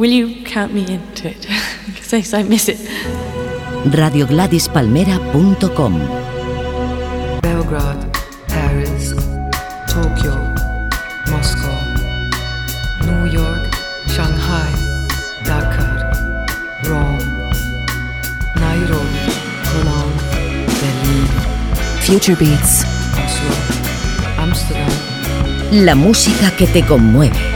Will you count me into it? Because I miss it. Belgrade, Paris, Tokyo, Moscow, New York, Shanghai, Dakar, Rome, Nairobi, Cologne, Berlin, Future Beats, Oslo, Amsterdam. La música que te conmueve.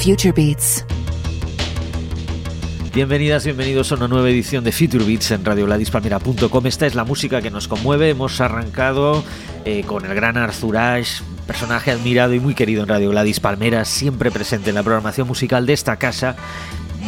Future Beats. Bienvenidas, bienvenidos a una nueva edición de Future Beats en radioladispalmera.com. Esta es la música que nos conmueve. Hemos arrancado eh, con el gran Arthur Ashe, personaje admirado y muy querido en Radio Gladys Palmera, siempre presente en la programación musical de esta casa.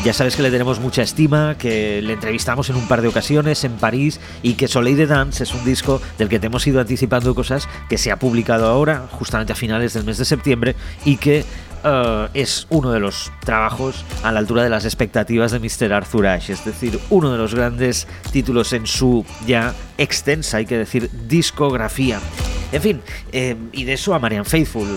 Ya sabes que le tenemos mucha estima, que le entrevistamos en un par de ocasiones en París y que Soleil de Dance es un disco del que te hemos ido anticipando cosas que se ha publicado ahora, justamente a finales del mes de septiembre, y que uh, es uno de los trabajos a la altura de las expectativas de Mr. Arthur Ashe, es decir, uno de los grandes títulos en su ya extensa, hay que decir, discografía. En fin, eh, y de eso a Marian Faithful.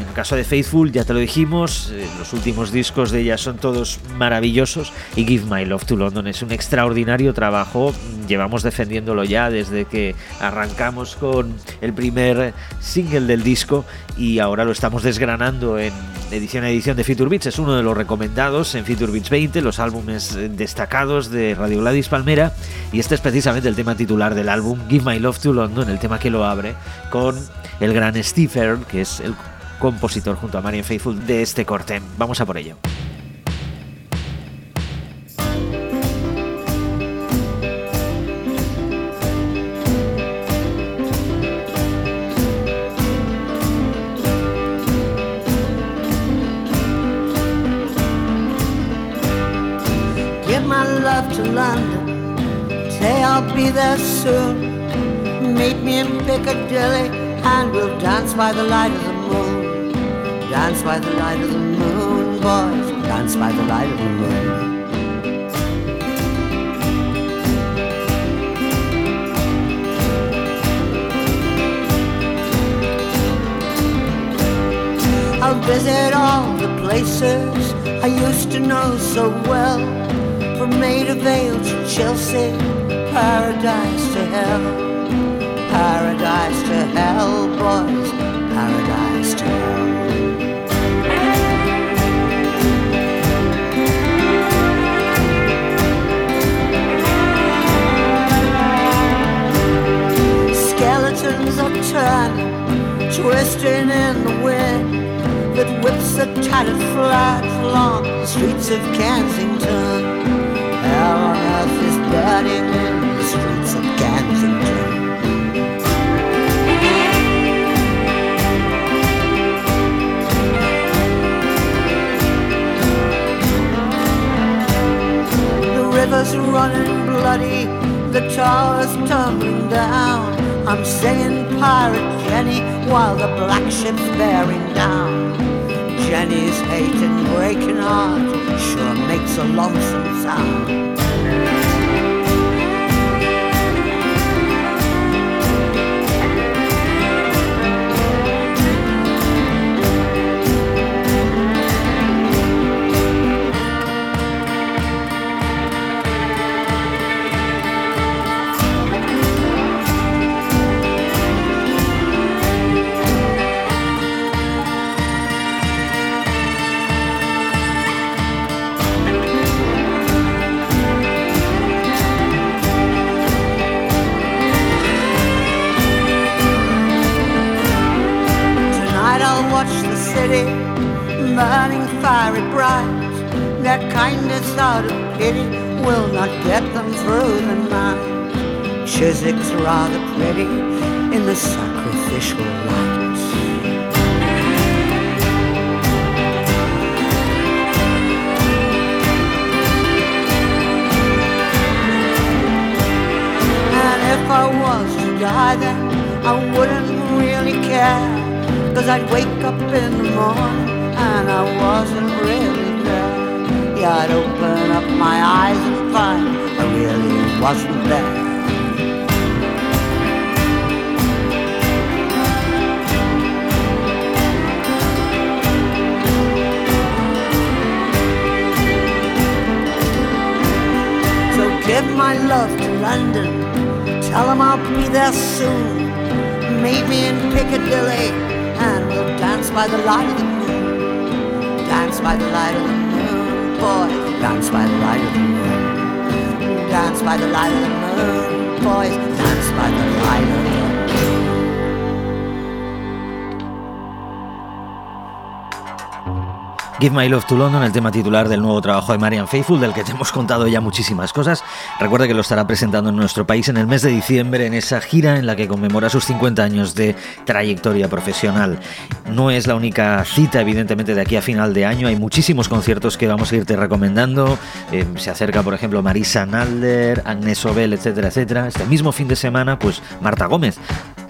En el caso de Faithful, ya te lo dijimos, eh, los últimos discos de ella son todos maravillosos y Give My Love to London es un extraordinario trabajo. Llevamos defendiéndolo ya desde que arrancamos con el primer single del disco y ahora lo estamos desgranando en edición a edición de Future Beats. Es uno de los recomendados en Future Beats 20, los álbumes destacados de Radio Gladys Palmera y este es precisamente el tema titular del álbum Give My Love to London, el tema que lo abre con el gran Steve Earle, que es el compositor junto a Marian Faithful de este corte. Vamos a por ello. Give my love to London. Say I'll be there soon. Meet me in Piccadilly and we'll dance by the light of the moon. Dance by the light of the moon, boys. Dance by the light of the moon. I'll visit all the places I used to know so well. From Maida Vale to Chelsea, paradise to hell. Paradise to hell, boys, Skeletons are turning, twisting in the wind that whips the tattered flags along the streets of Kensington. Hell on earth is burning in the streets of Kensington. The river's running bloody, the tower's tumbling down. I'm singing Pirate Jenny while the black ship's bearing down. Jenny's hate and breaking heart sure makes a lonesome sound. City burning fiery bright. Their kindness out of pity will not get them through the night. Chiswick's rather pretty in the sacrificial light. And if I was to die then I wouldn't really care Cause I'd wake up in the morning and I wasn't really there Yeah, I'd open up my eyes and find I really wasn't there So give my love to London. Tell them I'll be there soon. Meet me in Piccadilly dance by the light of the moon. Dance by the light of the moon, boys. Dance by the light of the moon. Dance by the light of the moon, boys. Dance by the light of the moon. Give My Love to London, el tema titular del nuevo trabajo de Marian Faithful, del que te hemos contado ya muchísimas cosas. Recuerda que lo estará presentando en nuestro país en el mes de diciembre, en esa gira en la que conmemora sus 50 años de trayectoria profesional. No es la única cita, evidentemente, de aquí a final de año. Hay muchísimos conciertos que vamos a irte recomendando. Eh, se acerca, por ejemplo, Marisa Nalder, Agnes Obel, etcétera, etcétera. Este mismo fin de semana, pues Marta Gómez.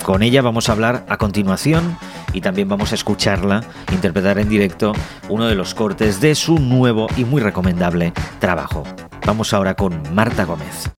Con ella vamos a hablar a continuación y también vamos a escucharla interpretar en directo uno de los cortes de su nuevo y muy recomendable trabajo. Vamos ahora con Marta Gómez.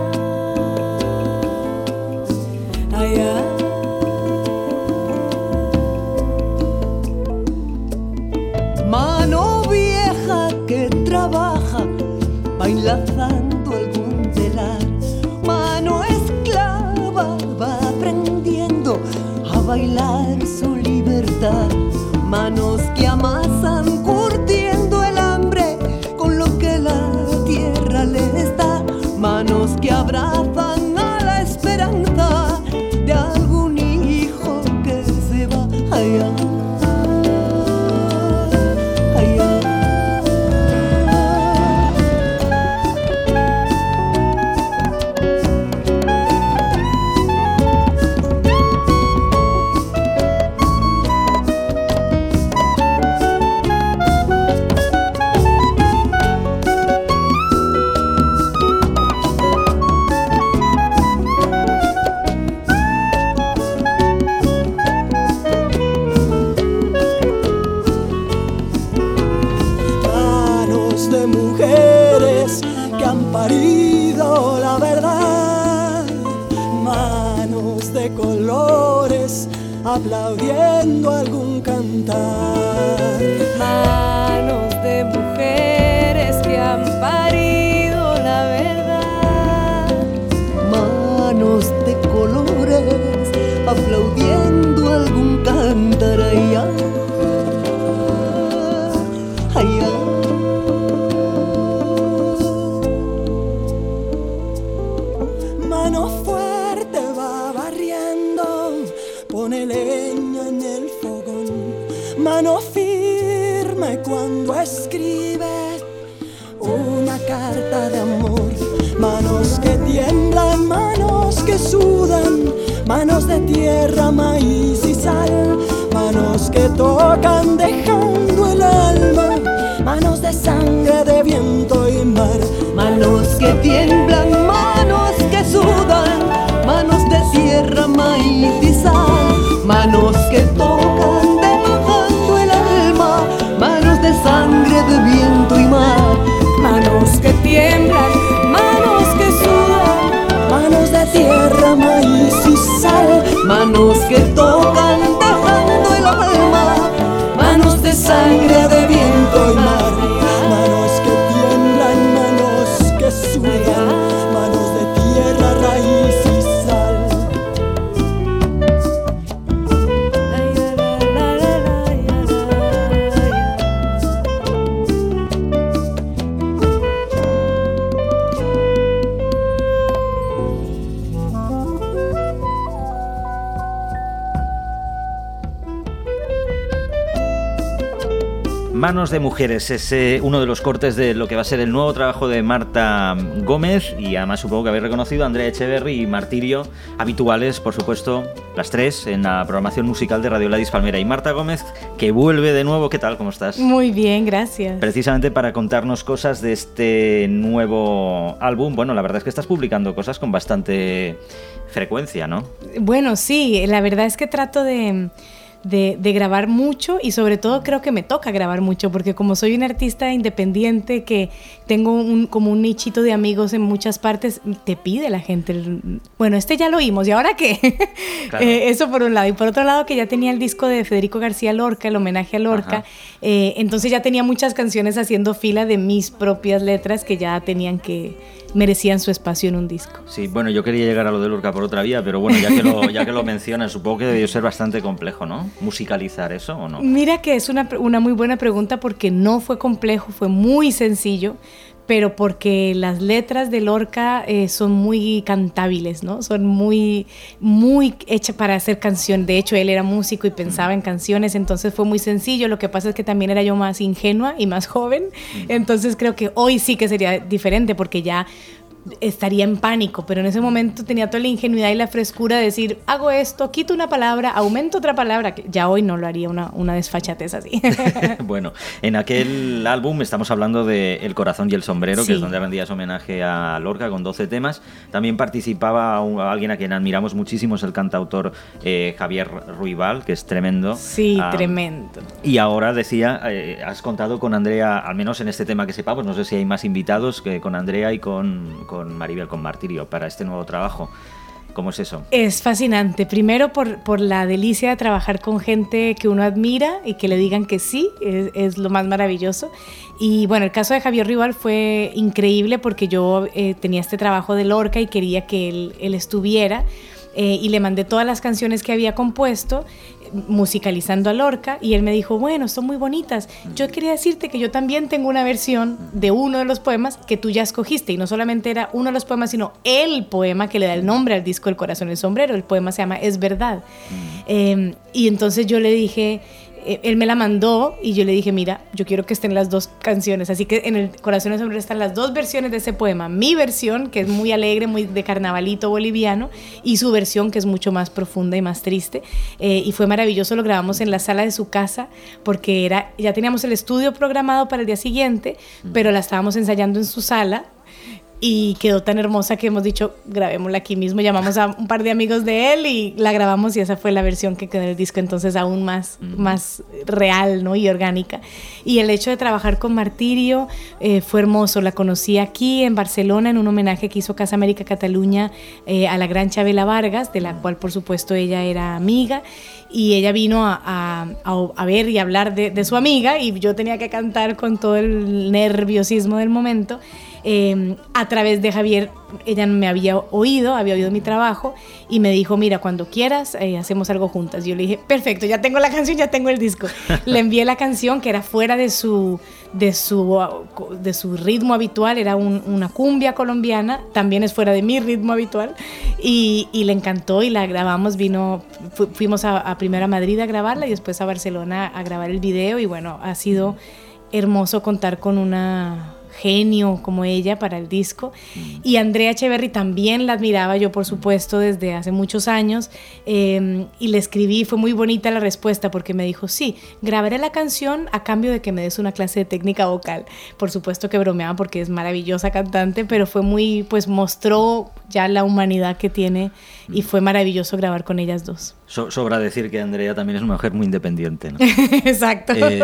de tierra, maíz y sal, manos que tocan dejando el alma, manos de sangre, de viento y mar, manos que tiemblan, manos que sudan, manos de tierra, maíz y sal, manos que tocan dejando el alma, manos de sangre, de viento y mar, manos que tiemblan, manos que sudan, manos de tierra, maíz manos que tocan bajando el alma, manos de sangre de Mujeres es eh, uno de los cortes de lo que va a ser el nuevo trabajo de Marta Gómez y además supongo que habéis reconocido a Andrea Echeverry y Martirio, habituales, por supuesto, las tres en la programación musical de Radio Ladis Palmera. Y Marta Gómez, que vuelve de nuevo, ¿qué tal? ¿Cómo estás? Muy bien, gracias. Precisamente para contarnos cosas de este nuevo álbum. Bueno, la verdad es que estás publicando cosas con bastante frecuencia, ¿no? Bueno, sí, la verdad es que trato de de, grabar mucho y sobre todo creo que me toca grabar mucho porque como soy un artista independiente que tengo un, como un nichito de amigos en muchas partes, te pide la gente, bueno, este ya lo oímos y ahora qué, eh, eso por un lado. Y por otro lado que ya tenía el disco de Federico García Lorca, el homenaje a Lorca, eh, entonces ya tenía muchas canciones haciendo fila de mis propias letras que ya tenían que merecían su espacio en un disco. Sí, bueno, yo quería llegar a lo de Lorca por otra vía, pero bueno, ya que lo, ya que lo mencionas, supongo que debió ser bastante complejo, ¿no? ¿Musicalizar eso o no? Mira que es una, una muy buena pregunta porque no fue complejo, fue muy sencillo pero porque las letras de Lorca eh, son muy cantables, ¿no? Son muy, muy hechas para hacer canción. De hecho, él era músico y pensaba en canciones, entonces fue muy sencillo. Lo que pasa es que también era yo más ingenua y más joven, entonces creo que hoy sí que sería diferente porque ya estaría en pánico, pero en ese momento tenía toda la ingenuidad y la frescura de decir, hago esto, quito una palabra, aumento otra palabra, que ya hoy no lo haría una, una desfachatez así. bueno, en aquel álbum estamos hablando de El corazón y el sombrero, que es donde rendías homenaje a Lorca con 12 temas. También participaba alguien a quien admiramos muchísimo, es el cantautor eh, Javier Ruibal, que es tremendo. Sí, ah, tremendo. Y ahora decía, eh, has contado con Andrea, al menos en este tema que sepamos, no sé si hay más invitados, que con Andrea y con con Maribel, con Martirio, para este nuevo trabajo. ¿Cómo es eso? Es fascinante. Primero por, por, la delicia de trabajar con gente que uno admira y que le digan que sí, es, lo más maravilloso. Y bueno, el caso de Javier Rival fue increíble porque yo eh, tenía este trabajo de Lorca y quería que él, él estuviera. Eh, y le mandé todas las canciones que había compuesto musicalizando a Lorca y él me dijo, bueno, son muy bonitas. Yo quería decirte que yo también tengo una versión de uno de los poemas que tú ya escogiste y no solamente era uno de los poemas, sino el poema que le da el nombre al disco El corazón el sombrero. El poema se llama Es verdad. Em, y entonces yo le dije, él me la mandó y yo le dije, mira, yo quiero que estén las dos canciones. Así que en el Corazón de Sombrero están las dos versiones de ese poema. Mi versión, que es muy alegre, muy de carnavalito boliviano, y su versión, que es mucho más profunda y más triste. Eh, y fue maravilloso, lo grabamos en la sala de su casa, porque era, ya teníamos el estudio programado para el día siguiente, pero la estábamos ensayando en su sala y quedó tan hermosa que hemos dicho, grabémosla aquí mismo, llamamos a un par de amigos de él y la grabamos y esa fue la versión que quedó en el disco, entonces aún más, más real ¿no? y orgánica. Y el hecho de trabajar con Martirio eh, fue hermoso, la conocí aquí en Barcelona en un homenaje que hizo Casa América Cataluña eh, a la gran Chabela Vargas, de la cual por supuesto ella era amiga y ella vino a, a, ver y hablar de, de su amiga y yo tenía que cantar con todo el nerviosismo del momento. Em, a través de Javier, ella me había oído, había oído mi trabajo y me dijo, mira, cuando quieras, eh, hacemos algo juntas. Yo le dije, perfecto, ya tengo la canción, ya tengo el disco. le envié la canción que era fuera de su, de su, de su ritmo habitual, era una cumbia colombiana, también es fuera de mi ritmo habitual, y, le encantó y la grabamos, vino, fuimos a, a Primera Madrid a grabarla y después a Barcelona a grabar el video y bueno, ha sido hermoso contar con una genio como ella para el disco. Y Andrea Echeverry también la admiraba yo, por supuesto, desde hace muchos años. Em, y le escribí, fue muy bonita la respuesta porque me dijo, sí, grabaré la canción a cambio de que me des una clase de técnica vocal. Por supuesto que bromeaba porque es maravillosa cantante, pero fue muy, pues mostró ya la humanidad que tiene y fue maravilloso grabar con ellas dos sobra decir que Andrea también es una mujer muy independiente. ¿no? Exacto. Eh,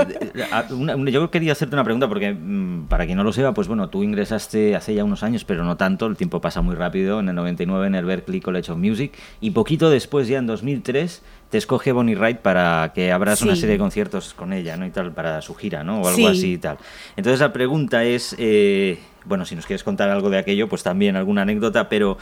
yo quería hacerte una pregunta porque, mm, para quien no lo sepa, pues bueno, tú ingresaste hace ya unos años, pero no tanto, el tiempo pasa muy rápido, en el 99 en el Berklee College of Music, y poquito después, ya en 2003, te escoge Bonnie Wright para que abras una serie de conciertos con ella, ¿no? Y tal, para su gira, ¿no? O algo así y tal. Entonces la pregunta es, eh, bueno, si nos quieres contar algo de aquello, pues también alguna anécdota, pero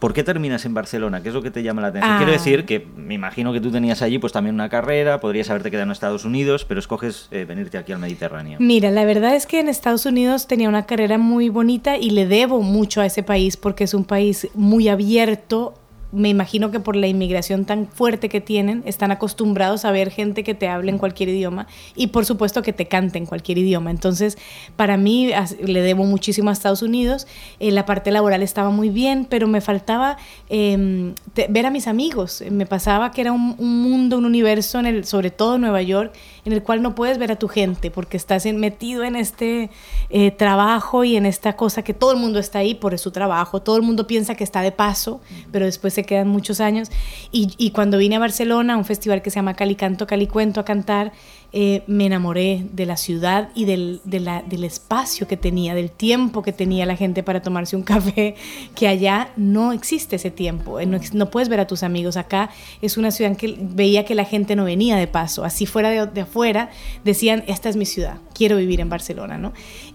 ¿Por qué terminas en Barcelona? ¿Qué es lo que te llama la atención? Quiero ah. decir que me imagino que tú tenías allí pues también una carrera, podrías haberte quedado en Estados Unidos, pero escoges eh, venirte aquí al Mediterráneo. Mira, la verdad es que en Estados Unidos tenía una carrera muy bonita y le debo mucho a ese país porque es un país muy abierto me imagino que por la inmigración tan fuerte que tienen, están acostumbrados a ver gente que te hable en cualquier idioma y por supuesto que te cante en cualquier idioma. Entonces, para mí le debo muchísimo a Estados Unidos. Eh, la parte laboral estaba muy bien, pero me faltaba eh, te- ver a mis amigos. Me pasaba que era un, un mundo, un universo, en el, sobre todo en Nueva York, en el cual no puedes ver a tu gente porque estás en- metido en este eh, trabajo y en esta cosa que todo el mundo está ahí por su trabajo. Todo el mundo piensa que está de paso, pero después se quedan muchos años. Y, y cuando vine a Barcelona, a un festival que se llama Calicanto, Calicuento, a cantar, eh, me enamoré de la ciudad y del, del espacio que tenía, del tiempo que tenía la gente para tomarse un café, que allá no existe ese tiempo, eh, no, no puedes ver a tus amigos. Acá es una ciudad que veía que la gente no venía de paso, así fuera de afuera, decían, esta es mi ciudad, quiero vivir en Barcelona, ¿no?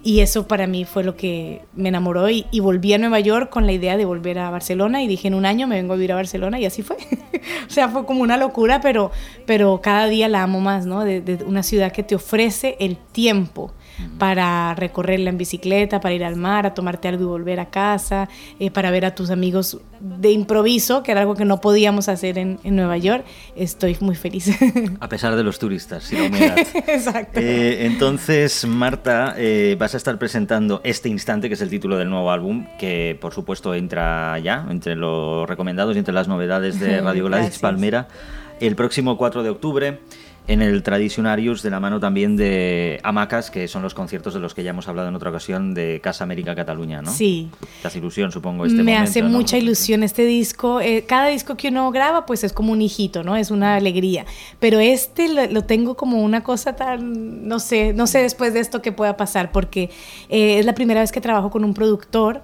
Y eso para mí fue lo que me enamoró y, volví a Nueva York con la idea de volver a Barcelona y dije, en un año me vengo a vivir a Barcelona y así fue. o sea, fue como una locura, pero, pero cada día la amo más, ¿no? De, de una ciudad que te ofrece el tiempo para recorrerla en bicicleta, para ir al mar, a tomarte algo y volver a casa, eh, para ver a tus amigos de improviso, que era algo que no podíamos hacer en, en Nueva York. Estoy muy feliz. A pesar de los turistas y la humedad. Exacto. Eh, entonces, Marta, eh, vas a estar presentando Este Instante, que es el título del nuevo álbum, que por supuesto entra ya entre los recomendados y entre las novedades de Radio Gladys. Palmera, el próximo 4 de octubre. En el Tradicionarius, de la mano también de Hamacas, que son los conciertos de los que ya hemos hablado en otra ocasión, de Casa América Cataluña, ¿no? Sí. Te hace ilusión, supongo, este me momento, hace ¿no? mucha ilusión este disco. Eh, cada disco que uno graba, pues es como un hijito, ¿no? Es una alegría. Pero este lo, lo tengo como una cosa tan, no sé, no sé después de esto qué pueda pasar, porque eh, es la primera vez que trabajo con un productor.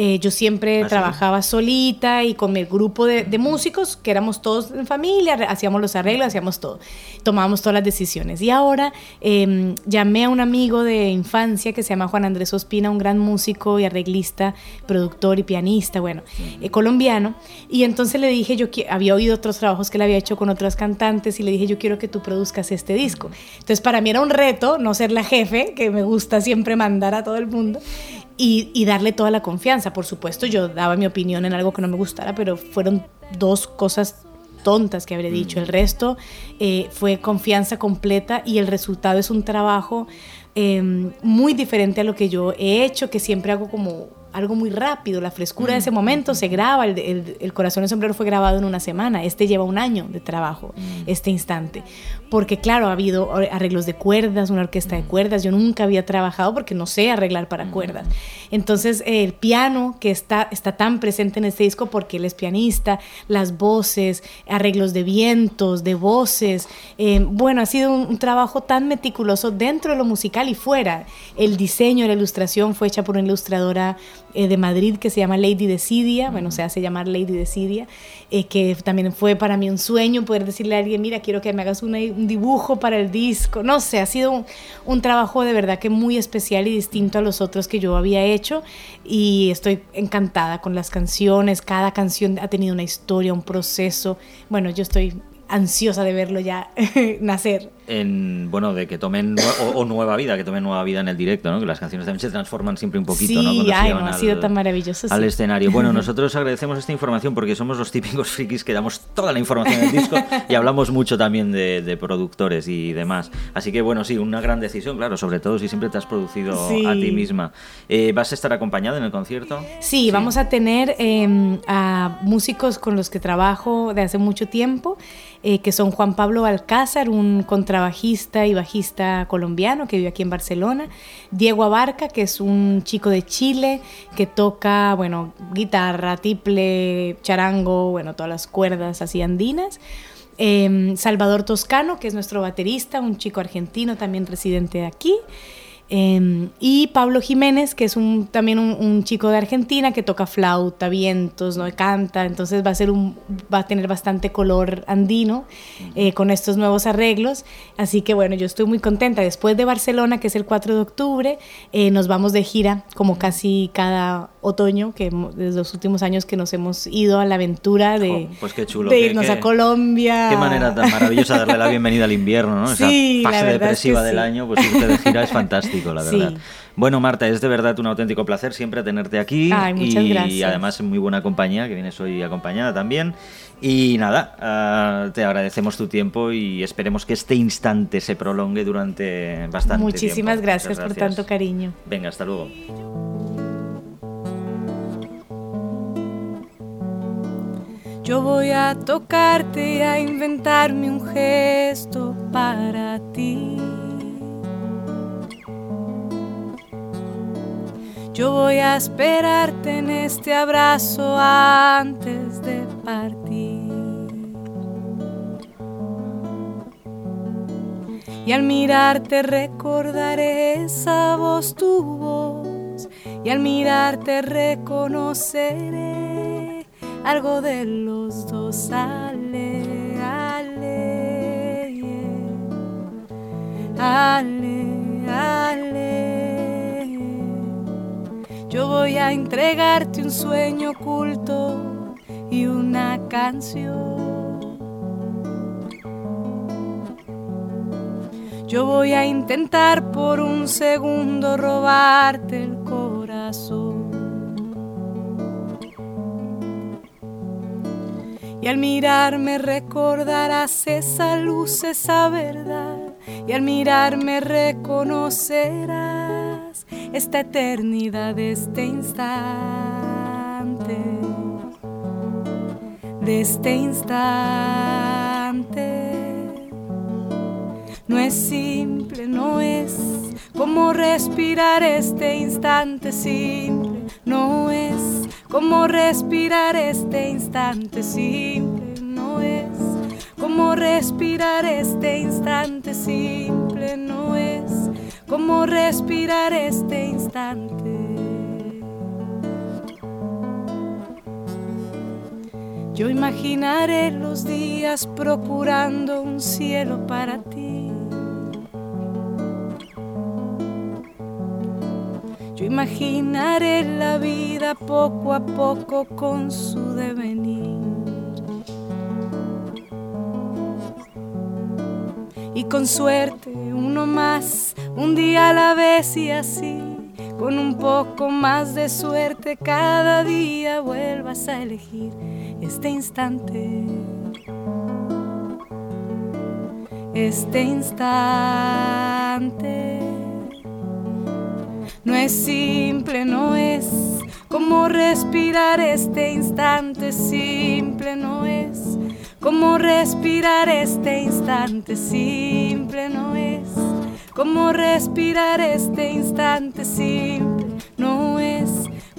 Eh, yo siempre trabajaba solita y con mi grupo de, de músicos, que éramos todos en familia, hacíamos los arreglos, hacíamos todo, tomábamos todas las decisiones. Y ahora eh, llamé a un amigo de infancia que se llama Juan Andrés Ospina, un gran músico y arreglista, productor y pianista, bueno, eh, colombiano. Y entonces le dije, yo había oído otros trabajos que él había hecho con otras cantantes y le dije, yo quiero que tú produzcas este disco. Entonces para mí era un reto no ser la jefe, que me gusta siempre mandar a todo el mundo y, y darle toda la confianza. Por supuesto, yo daba mi opinión en algo que no me gustara, pero fueron dos cosas tontas que habré dicho. El resto eh, fue confianza completa y el resultado es un trabajo eh, muy diferente a lo que yo he hecho, que siempre hago como algo muy rápido, la frescura de ese momento se graba, el, el- el corazón de sombrero fue grabado en una semana, este lleva un año de trabajo, este instante, porque claro, ha habido arreglos de cuerdas, una orquesta de cuerdas, yo nunca había trabajado porque no sé arreglar para cuerdas, entonces el piano que está, está tan presente en este disco porque él es pianista, las voces, arreglos de vientos, de voces, eh, bueno, ha sido un, un trabajo tan meticuloso dentro de lo musical y fuera, el diseño, la ilustración fue hecha por una ilustradora eh, de Madrid que se llama Lady Decidia, bueno, se hace llamar Lady Decidia, eh, que también fue para mí un sueño poder decirle a alguien, mira, quiero que me hagas una- un dibujo para el disco, no sé, ha sido un, un trabajo de verdad que muy especial y distinto a los otros que yo había hecho y estoy encantada con las canciones, cada canción ha tenido una historia, un proceso, bueno, yo estoy ansiosa de verlo ya nacer. En bueno de que tomen o, o nueva vida que tomen nueva vida en el directo no que las canciones también se transforman siempre un poquito Sí, no Cuando se ay, no, ha sido tan maravilloso, al sí. escenario. Bueno nosotros agradecemos esta información porque somos los típicos frikis que damos toda la información del disco y hablamos mucho también de, de productores y demás. Así que bueno sí una gran decisión claro sobre todo si siempre te has producido Sí. a ti misma. Eh, vas a estar acompañada en el concierto Sí, vamos a tener eh, a músicos con los que trabajo de hace mucho tiempo, eh, que son Juan Pablo Alcázar, un contrabajista y bajista colombiano que vive aquí en Barcelona, Diego Abarca, que es un chico de Chile que toca, bueno, guitarra, tiple, charango, bueno, todas las cuerdas así andinas. Eh, Salvador Toscano, que es nuestro baterista, un chico argentino también residente de aquí. Eh, y Pablo Jiménez, que es un, también un, un chico de Argentina que toca flauta, vientos, ¿no? canta, entonces va a, ser un, va a tener bastante color andino eh, con estos nuevos arreglos. Así que bueno, yo estoy muy contenta. Después de Barcelona, que es el 4 de octubre, eh, nos vamos de gira como casi cada otoño, que desde los últimos años que nos hemos ido a la aventura de, Jo, pues qué chulo, de qué- irnos qué- a Colombia. Qué manera tan maravillosa de darle la bienvenida al invierno, ¿no? Sí, Esa la fase verdad es que depresiva del sí. año, pues irte de gira es fantástico, la Sí. verdad. Bueno, Marta, es de verdad un auténtico placer siempre tenerte aquí. Ay, muchas y gracias. además en muy buena compañía, que vienes hoy acompañada también. Y nada, ah, te agradecemos tu tiempo y esperemos que este instante se prolongue durante bastante Muchísimas tiempo. gracias, Muchas por tanto cariño. Venga, hasta luego. Yo voy a tocarte y a inventarme un gesto para ti. Yo voy a esperarte en este abrazo antes de partir. Y al mirarte recordaré esa voz, tu voz. Y al mirarte reconoceré algo de los dos. Ale, ale, ale, ale. Yo voy a entregarte un sueño oculto y una canción. Yo voy a intentar por un segundo robarte el corazón. Y al mirarme recordarás esa luz, esa verdad. Y al mirarme reconocerás esta eternidad, este instante. De este instante. No es simple, no es como respirar este instante simple. No es como respirar este instante simple. No es como respirar este instante simple. No es como respirar este instante. Yo imaginaré los días procurando un cielo para ti. Yo imaginaré la vida poco a poco con su devenir. Y con suerte uno más, un día a la vez y así, con un poco más de suerte cada día vuelvas a elegir este instante. Este instante. No es simple, no es como respirar este instante simple, no es como respirar este instante simple, no es como respirar este instante simple, no es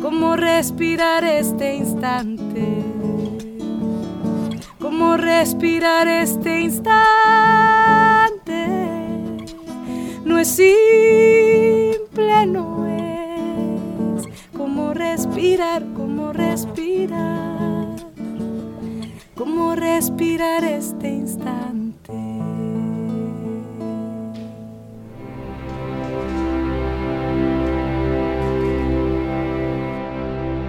como respirar este instante, como respirar este instante, no es simple, no es como respirar, como respirar, como respirar este instante.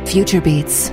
Future Beats.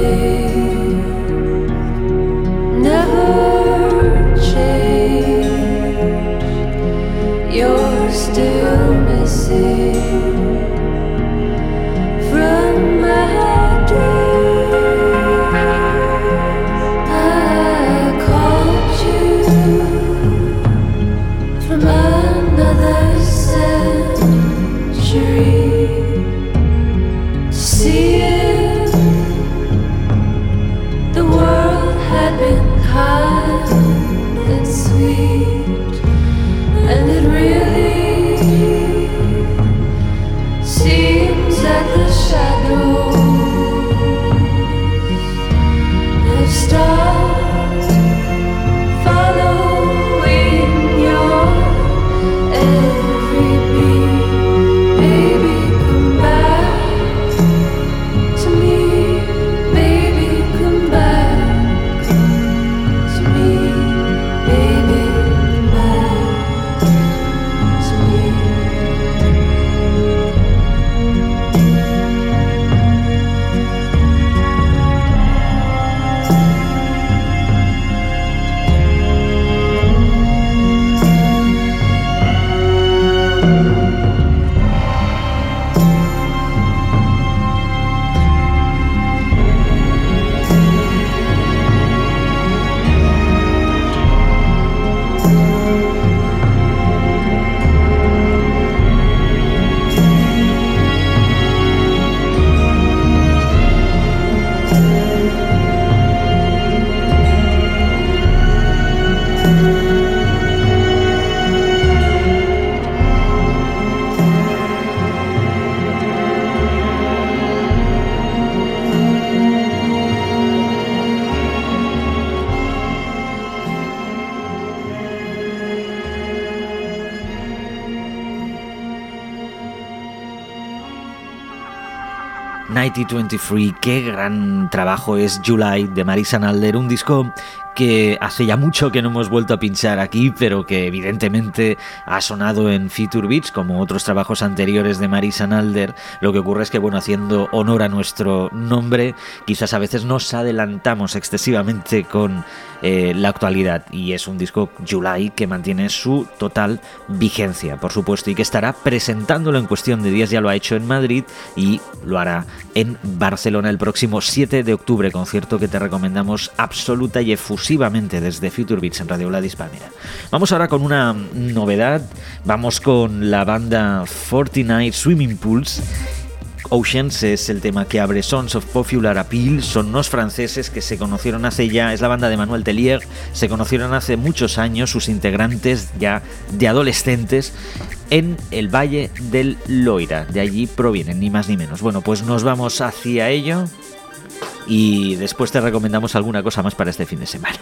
day. Nighty 23, qué gran trabajo es July de Marisa Nalder, un disco que hace ya mucho que no hemos vuelto a pinchar aquí, pero que evidentemente ha sonado en Feature Beats, como otros trabajos anteriores de Marisa Nalder. Lo que ocurre es que, bueno, haciendo honor a nuestro nombre, quizás a veces nos adelantamos excesivamente con eh, la actualidad. Y es un disco July que mantiene su total vigencia, por supuesto, y que estará presentándolo en cuestión de días. Ya lo ha hecho en Madrid y lo hará en Barcelona el próximo 7 de octubre, concierto que te recomendamos absoluta y desde Future Beats en Radio Gladys Palmera. Vamos ahora con una novedad, vamos con la banda 49 Swimming Pools. Oceans es el tema que abre Sons of Popular Appeal. Son unos franceses que se conocieron hace ya, es la banda de Manuel Tellier, se conocieron hace muchos años, sus integrantes ya de adolescentes, en el Valle del Loira. De allí provienen, ni más ni menos. Bueno, pues nos vamos hacia ello y después te recomendamos alguna cosa más para este fin de semana.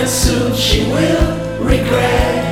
and soon she will regret.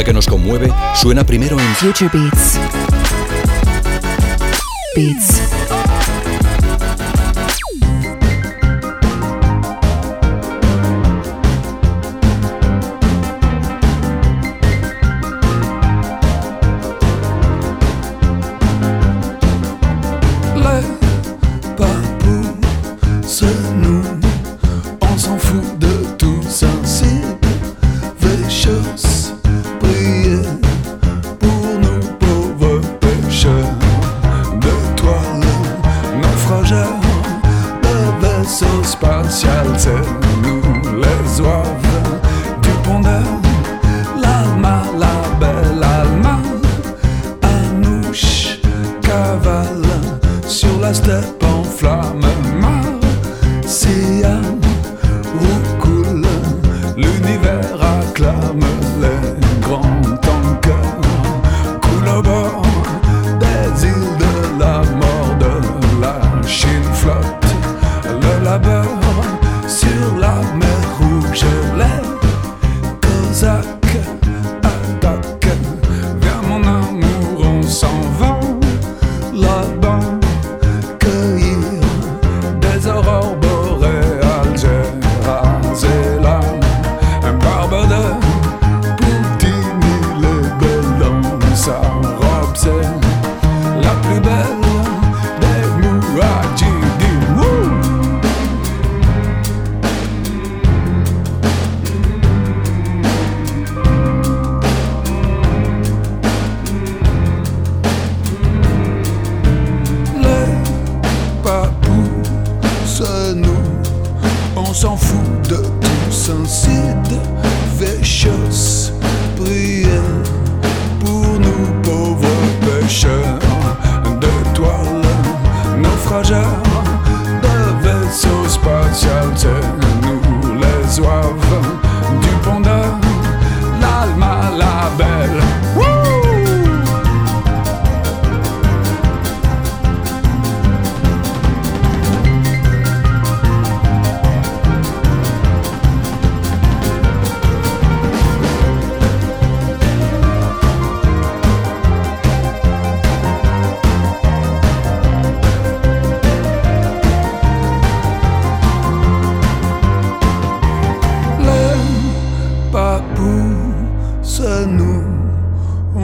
que nos conmueve suena primero en Future Beats. Beats.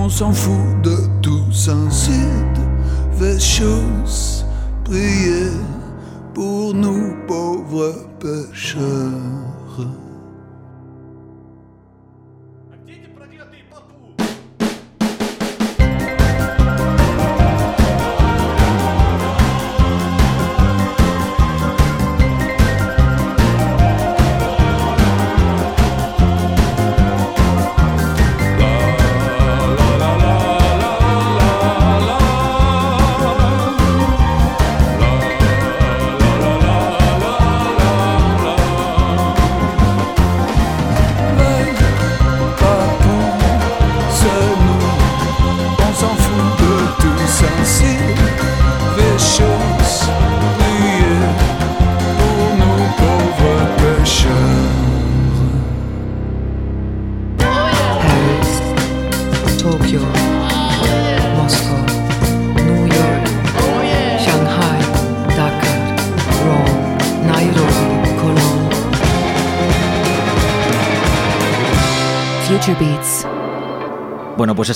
On s'en fout de tout des choses, priez pour nous pauvres pécheurs.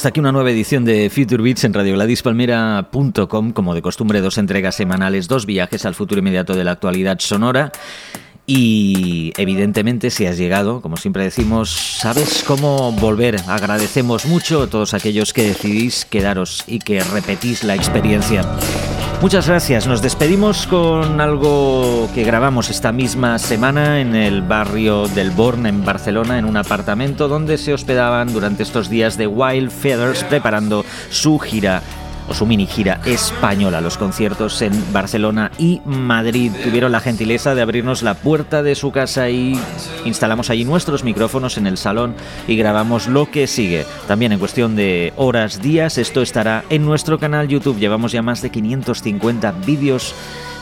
Hasta aquí una nueva edición de Future Beats en radioladispalmera.com, como de costumbre, dos entregas semanales, dos viajes al futuro inmediato de la actualidad sonora. Y evidentemente, si has llegado, como siempre decimos, sabes cómo volver. Agradecemos mucho a todos aquellos que decidís quedaros y que repetís la experiencia. Muchas gracias. Nos despedimos con algo que grabamos esta misma semana en el barrio del Born, en Barcelona, en un apartamento donde se hospedaban durante estos días de Wild Feathers preparando su gira su mini gira española. Los conciertos en Barcelona y Madrid tuvieron la gentileza de abrirnos la puerta de su casa y instalamos allí nuestros micrófonos en el salón y grabamos lo que sigue. También en cuestión de horas, días, esto estará en nuestro canal YouTube. Llevamos ya más de 550 vídeos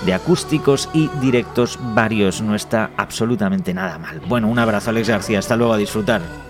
de acústicos y directos varios. No está absolutamente nada mal. Bueno, un abrazo Alex García. Hasta luego, a disfrutar.